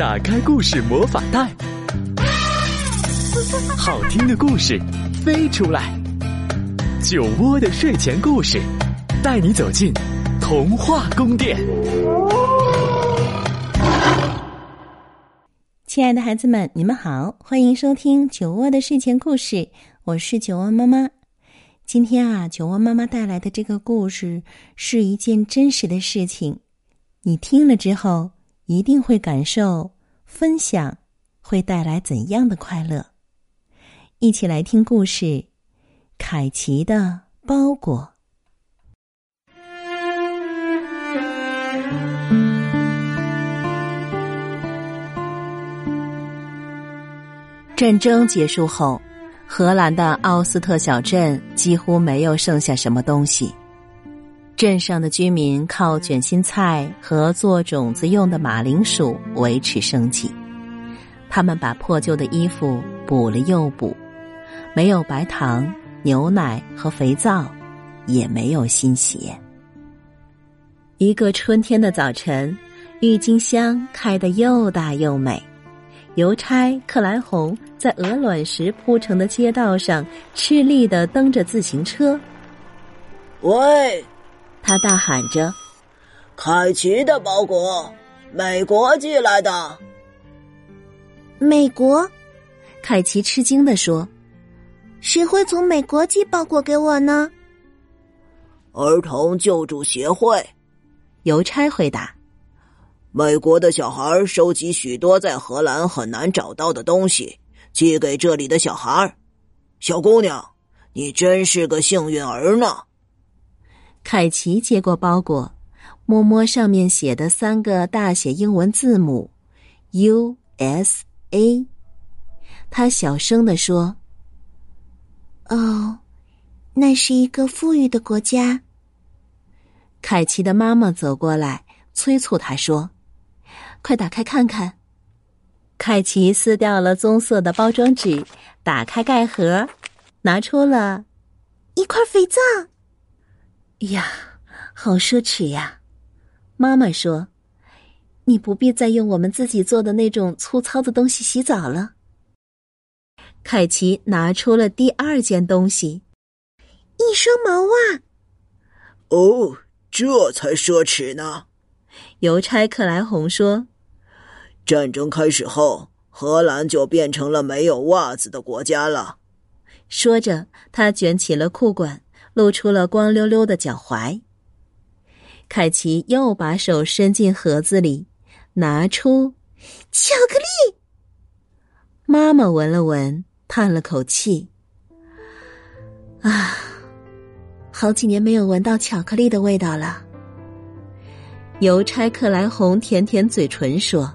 打开故事魔法袋，好听的故事飞出来。酒窝的睡前故事，带你走进童话宫殿。亲爱的孩子们，你们好，欢迎收听酒窝的睡前故事，我是酒窝妈妈。今天啊，酒窝妈妈带来的这个故事是一件真实的事情，你听了之后。一定会感受分享会带来怎样的快乐？一起来听故事《凯奇的包裹》。战争结束后，荷兰的奥斯特小镇几乎没有剩下什么东西。镇上的居民靠卷心菜和做种子用的马铃薯维持生计。他们把破旧的衣服补了又补，没有白糖、牛奶和肥皂，也没有新鞋。一个春天的早晨，郁金香开得又大又美。邮差克莱红在鹅卵石铺成的街道上吃力的蹬着自行车。喂！他大喊着：“凯奇的包裹，美国寄来的。”美国，凯奇吃惊的说：“谁会从美国寄包裹给我呢？”儿童救助协会，邮差回答：“美国的小孩收集许多在荷兰很难找到的东西，寄给这里的小孩。小姑娘，你真是个幸运儿呢。”凯奇接过包裹，摸摸上面写的三个大写英文字母 “U.S.A.”，他小声的说：“哦，那是一个富裕的国家。”凯奇的妈妈走过来，催促他说：“快打开看看。”凯奇撕掉了棕色的包装纸，打开盖盒，拿出了一块肥皂。呀，好奢侈呀！妈妈说：“你不必再用我们自己做的那种粗糙的东西洗澡了。”凯奇拿出了第二件东西，一双毛袜。哦，这才奢侈呢！邮差克莱红说：“战争开始后，荷兰就变成了没有袜子的国家了。”说着，他卷起了裤管。露出了光溜溜的脚踝。凯奇又把手伸进盒子里，拿出巧克力。妈妈闻了闻，叹了口气：“啊，好几年没有闻到巧克力的味道了。”邮差克莱红舔舔嘴唇说：“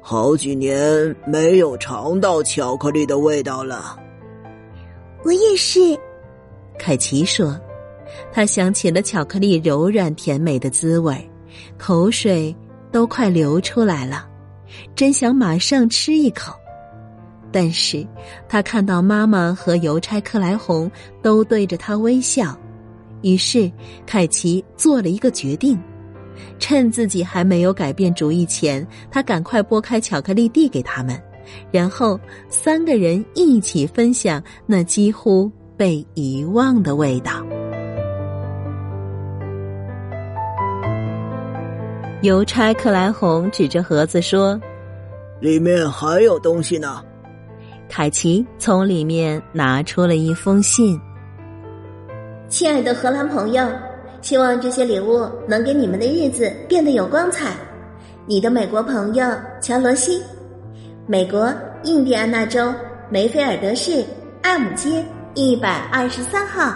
好几年没有尝到巧克力的味道了。”我也是。凯奇说：“他想起了巧克力柔软甜美的滋味，口水都快流出来了，真想马上吃一口。但是他看到妈妈和邮差克莱红都对着他微笑，于是凯奇做了一个决定：趁自己还没有改变主意前，他赶快剥开巧克力递给他们，然后三个人一起分享那几乎……”被遗忘的味道。邮差克莱红指着盒子说：“里面还有东西呢。”凯奇从里面拿出了一封信：“亲爱的荷兰朋友，希望这些礼物能给你们的日子变得有光彩。你的美国朋友乔罗西，美国印第安纳州梅菲尔德市艾姆街。”一百二十三号，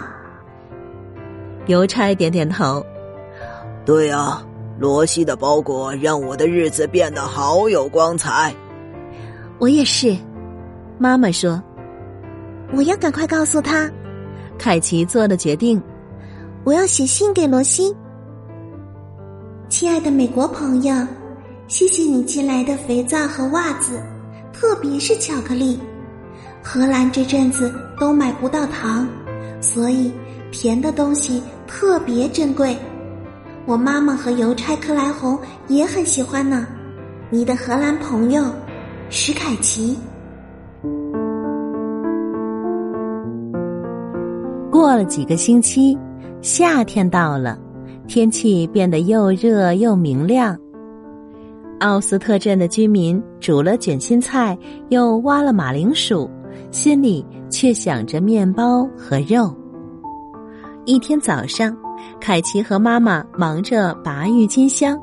邮差点点头。对啊，罗西的包裹让我的日子变得好有光彩。我也是，妈妈说。我要赶快告诉他。凯奇做了决定，我要写信给罗西。亲爱的美国朋友，谢谢你寄来的肥皂和袜子，特别是巧克力。荷兰这阵子都买不到糖，所以甜的东西特别珍贵。我妈妈和邮差克莱红也很喜欢呢。你的荷兰朋友史凯奇。过了几个星期，夏天到了，天气变得又热又明亮。奥斯特镇的居民煮了卷心菜，又挖了马铃薯，心里却想着面包和肉。一天早上，凯奇和妈妈忙着拔郁金香，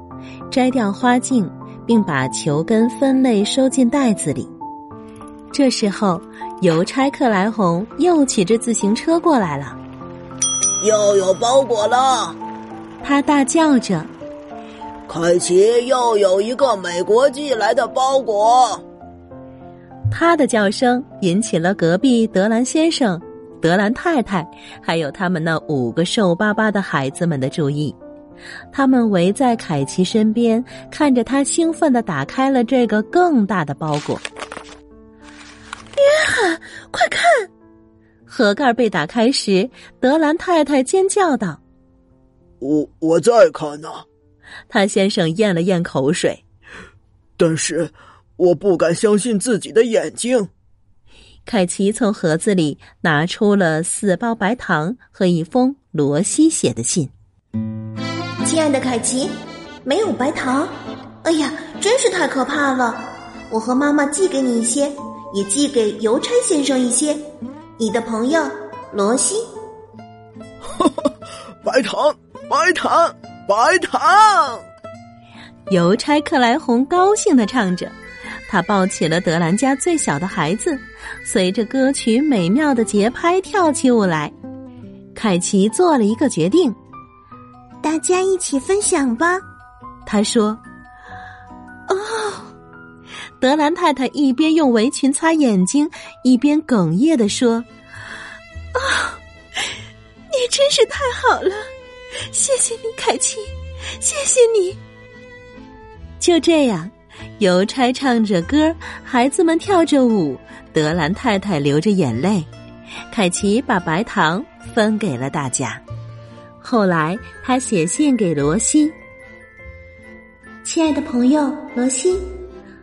摘掉花茎，并把球根分类收进袋子里。这时候，邮差克莱红又骑着自行车过来了。又有包裹了，他大叫着：“凯奇，又有一个美国寄来的包裹！”他的叫声引起了隔壁德兰先生。德兰太太还有他们那五个瘦巴巴的孩子们的注意，他们围在凯奇身边，看着他兴奋的打开了这个更大的包裹。约翰，快看！盒盖被打开时，德兰太太尖叫道：“我我在看呢。”他先生咽了咽口水，但是我不敢相信自己的眼睛。凯奇从盒子里拿出了四包白糖和一封罗西写的信。亲爱的凯奇，没有白糖，哎呀，真是太可怕了！我和妈妈寄给你一些，也寄给邮差先生一些。你的朋友罗西。白糖，白糖，白糖！邮差克莱红高兴的唱着。他抱起了德兰家最小的孩子，随着歌曲美妙的节拍跳起舞来。凯奇做了一个决定：大家一起分享吧。他说：“哦。”德兰太太一边用围裙擦眼睛，一边哽咽的说：“啊，你真是太好了，谢谢你，凯奇，谢谢你。”就这样。邮差唱着歌，孩子们跳着舞，德兰太太流着眼泪。凯奇把白糖分给了大家。后来，他写信给罗西：“亲爱的朋友罗西，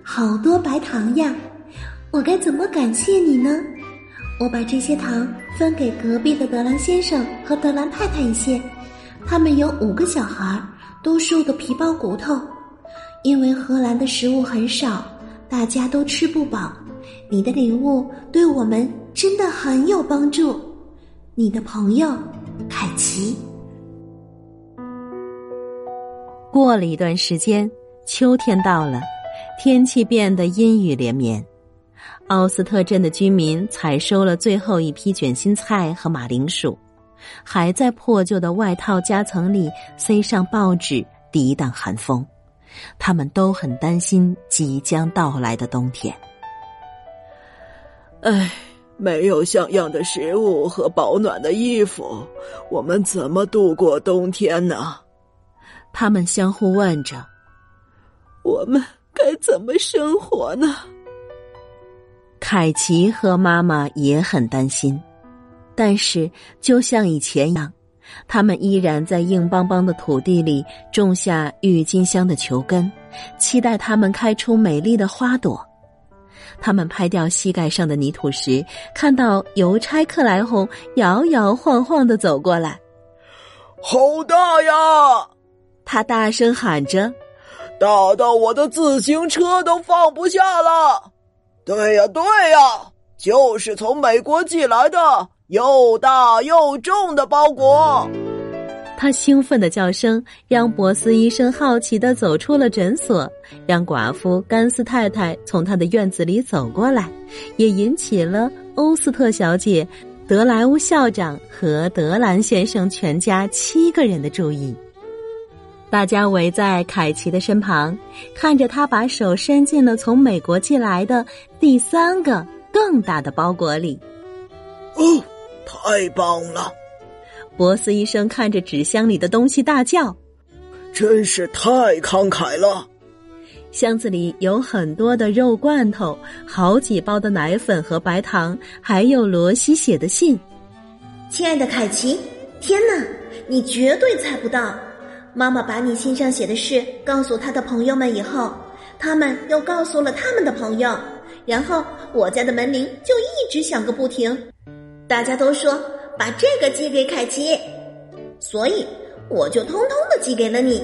好多白糖呀！我该怎么感谢你呢？我把这些糖分给隔壁的德兰先生和德兰太太一些，他们有五个小孩，都瘦得皮包骨头。”因为荷兰的食物很少，大家都吃不饱。你的礼物对我们真的很有帮助。你的朋友凯奇。过了一段时间，秋天到了，天气变得阴雨连绵。奥斯特镇的居民采收了最后一批卷心菜和马铃薯，还在破旧的外套夹层里塞上报纸，抵挡寒风。他们都很担心即将到来的冬天。唉，没有像样的食物和保暖的衣服，我们怎么度过冬天呢？他们相互问着：“我们该怎么生活呢？”凯奇和妈妈也很担心，但是就像以前一样。他们依然在硬邦邦的土地里种下郁金香的球根，期待它们开出美丽的花朵。他们拍掉膝盖上的泥土时，看到邮差克莱红摇摇晃晃的走过来。好大呀！他大声喊着：“大到我的自行车都放不下了！”对呀，对呀，就是从美国寄来的。又大又重的包裹，他兴奋的叫声让博斯医生好奇的走出了诊所，让寡妇甘斯太太从他的院子里走过来，也引起了欧斯特小姐、德莱乌校长和德兰先生全家七个人的注意。大家围在凯奇的身旁，看着他把手伸进了从美国寄来的第三个更大的包裹里。哦。太棒了！博斯医生看着纸箱里的东西大叫：“真是太慷慨了！”箱子里有很多的肉罐头，好几包的奶粉和白糖，还有罗西写的信。亲爱的凯奇，天哪，你绝对猜不到！妈妈把你信上写的事告诉她的朋友们以后，他们又告诉了他们的朋友，然后我家的门铃就一直响个不停。大家都说把这个寄给凯奇，所以我就通通的寄给了你。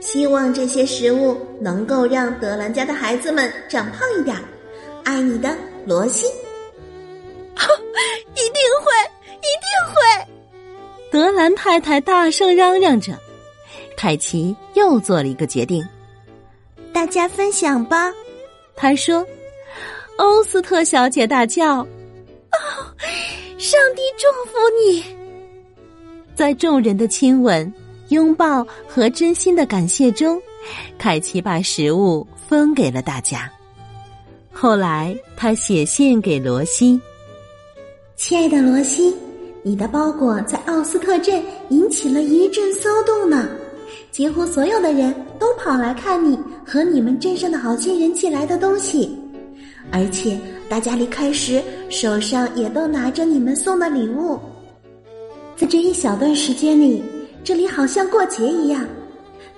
希望这些食物能够让德兰家的孩子们长胖一点。爱你的罗西。一定会，一定会！德兰太太大声嚷嚷着。凯奇又做了一个决定。大家分享吧，他说。欧斯特小姐大叫：“哦，上帝祝福你！”在众人的亲吻、拥抱和真心的感谢中，凯奇把食物分给了大家。后来，他写信给罗西：“亲爱的罗西，你的包裹在奥斯特镇引起了一阵骚动呢。”几乎所有的人都跑来看你和你们镇上的好心人寄来的东西，而且大家离开时手上也都拿着你们送的礼物。在这一小段时间里，这里好像过节一样，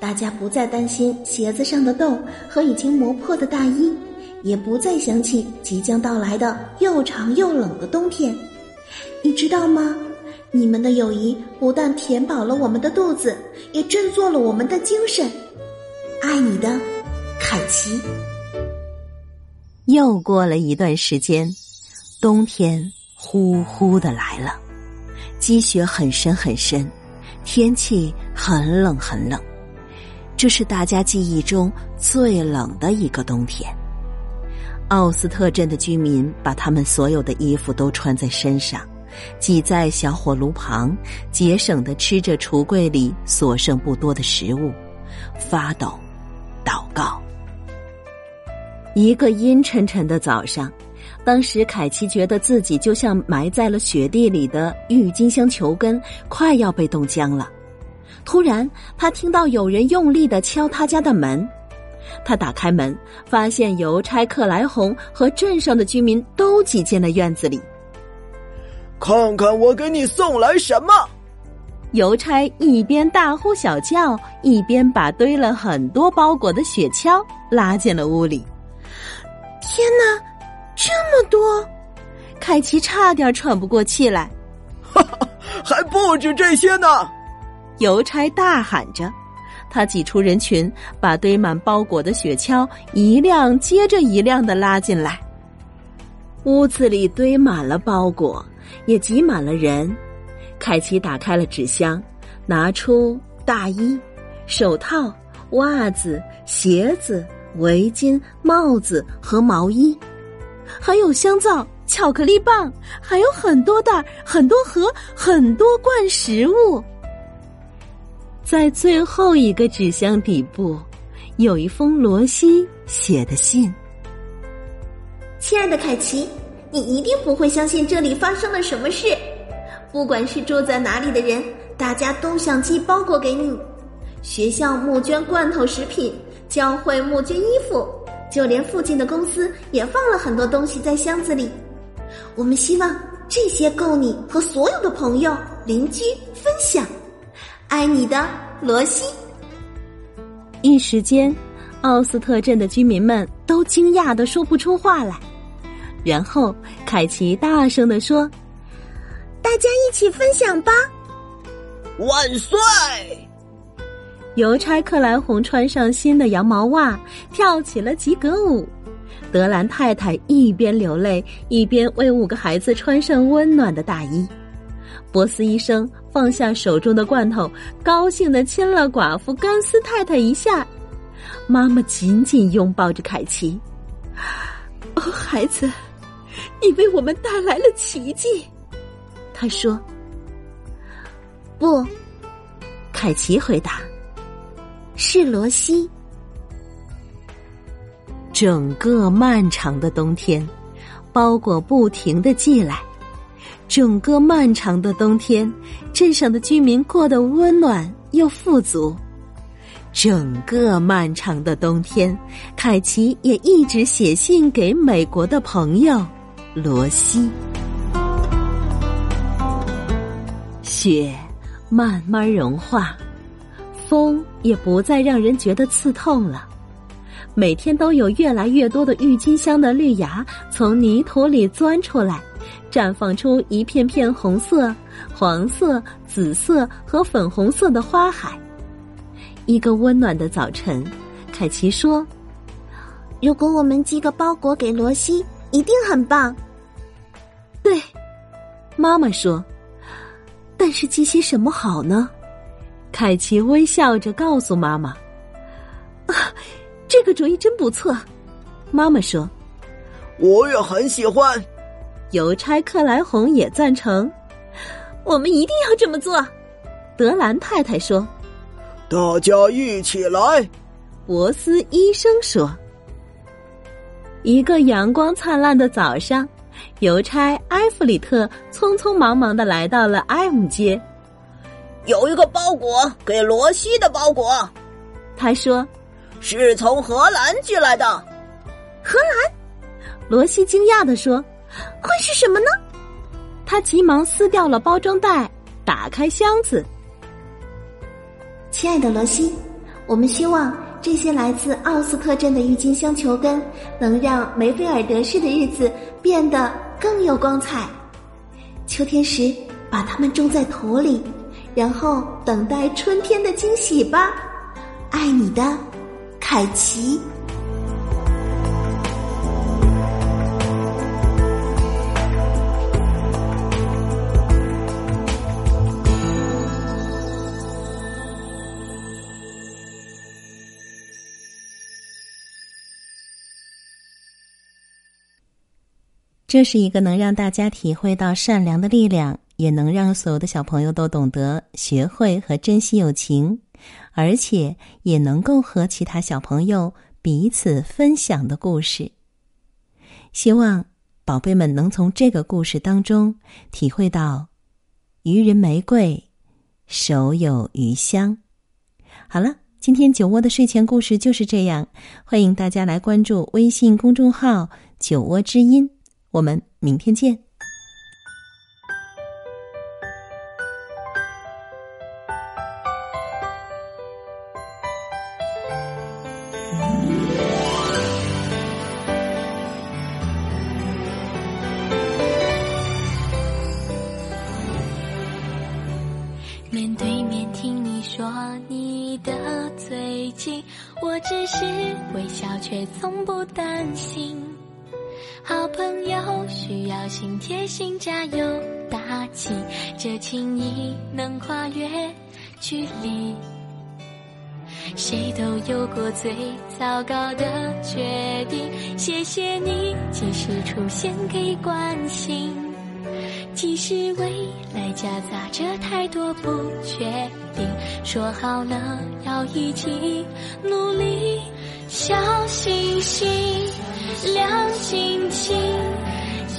大家不再担心鞋子上的洞和已经磨破的大衣，也不再想起即将到来的又长又冷的冬天。你知道吗？你们的友谊不但填饱了我们的肚子，也振作了我们的精神。爱你的，凯奇。又过了一段时间，冬天呼呼的来了，积雪很深很深，天气很冷很冷。这是大家记忆中最冷的一个冬天。奥斯特镇的居民把他们所有的衣服都穿在身上。挤在小火炉旁，节省的吃着橱柜里所剩不多的食物，发抖，祷告。一个阴沉沉的早上，当时凯奇觉得自己就像埋在了雪地里的郁金香球根，快要被冻僵了。突然，他听到有人用力的敲他家的门，他打开门，发现邮差克莱红和镇上的居民都挤进了院子里。看看我给你送来什么！邮差一边大呼小叫，一边把堆了很多包裹的雪橇拉进了屋里。天哪，这么多！凯奇差点喘不过气来。哈哈，还不止这些呢！邮差大喊着，他挤出人群，把堆满包裹的雪橇一辆接着一辆的拉进来。屋子里堆满了包裹。也挤满了人。凯奇打开了纸箱，拿出大衣、手套、袜子、鞋子、围巾、帽子和毛衣，还有香皂、巧克力棒，还有很多袋、很多盒、很多罐食物。在最后一个纸箱底部，有一封罗西写的信：“亲爱的凯奇。”你一定不会相信这里发生了什么事。不管是住在哪里的人，大家都想寄包裹给你。学校募捐罐头食品，教会募捐衣服，就连附近的公司也放了很多东西在箱子里。我们希望这些够你和所有的朋友、邻居分享。爱你的罗西。一时间，奥斯特镇的居民们都惊讶的说不出话来。然后，凯奇大声的说：“大家一起分享吧！”万岁！邮差克莱红穿上新的羊毛袜，跳起了及格舞。德兰太太一边流泪，一边为五个孩子穿上温暖的大衣。波斯医生放下手中的罐头，高兴的亲了寡妇甘斯太太一下。妈妈紧紧拥抱着凯奇。哦，孩子。你为我们带来了奇迹，他说。不，凯奇回答。是罗西。整个漫长的冬天，包裹不停的寄来。整个漫长的冬天，镇上的居民过得温暖又富足。整个漫长的冬天，凯奇也一直写信给美国的朋友。罗西，雪慢慢融化，风也不再让人觉得刺痛了。每天都有越来越多的郁金香的绿芽从泥土里钻出来，绽放出一片片红色、黄色、紫色和粉红色的花海。一个温暖的早晨，凯奇说：“如果我们寄个包裹给罗西，一定很棒。”对，妈妈说：“但是寄些什么好呢？”凯奇微笑着告诉妈妈：“啊。”这个主意真不错，妈妈说：“我也很喜欢。”邮差克莱红也赞成，我们一定要这么做。德兰太太说：“大家一起来。”博斯医生说：“一个阳光灿烂的早上，邮差埃弗里特匆匆忙忙的来到了埃姆街，有一个包裹给罗西的包裹，他说。是从荷兰寄来的，荷兰。罗西惊讶的说：“会是什么呢？”他急忙撕掉了包装袋，打开箱子。亲爱的罗西，我们希望这些来自奥斯特镇的郁金香球根能让梅菲尔德市的日子变得更有光彩。秋天时，把它们种在土里，然后等待春天的惊喜吧。爱你的。凯奇，这是一个能让大家体会到善良的力量，也能让所有的小朋友都懂得学会和珍惜友情。而且也能够和其他小朋友彼此分享的故事。希望宝贝们能从这个故事当中体会到“予人玫瑰，手有余香”。好了，今天酒窝的睡前故事就是这样。欢迎大家来关注微信公众号“酒窝之音”，我们明天见。你的最近，我只是微笑，却从不担心。好朋友需要心贴心，加油打气，这情谊能跨越距离。谁都有过最糟糕的决定，谢谢你及时出现给关心。即使未来夹杂着太多不确定，说好了要一起努力，小星星亮晶晶，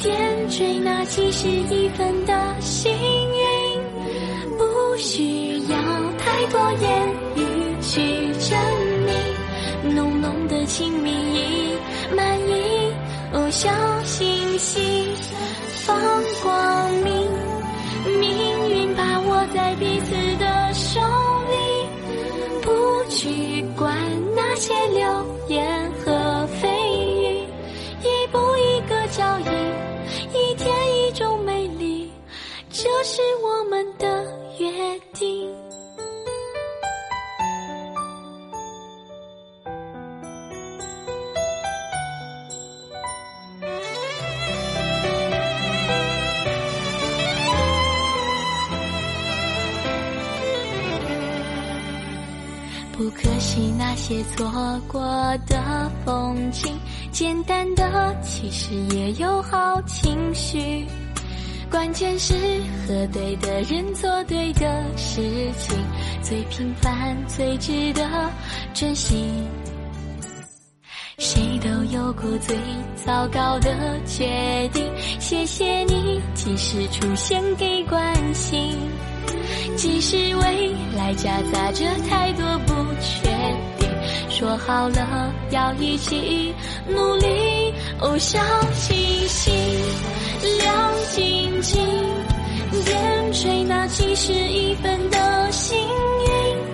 点缀那几十亿分的幸运，不需要太多言语去证明，浓浓的亲密已满溢，哦，小星星。放光明，命运把握在彼此的手里，不去管那些流言和蜚语，一步一个脚印，一天一种美丽，这是我们的约定。错过的风景，简单的其实也有好情绪。关键是和对的人做对的事情，最平凡最值得珍惜。谁都有过最糟糕的决定，谢谢你及时出现给关心。即使未来夹杂着太多不确定，说好了要一起努力。哦，小星星亮晶晶，点缀那几十亿分的幸运，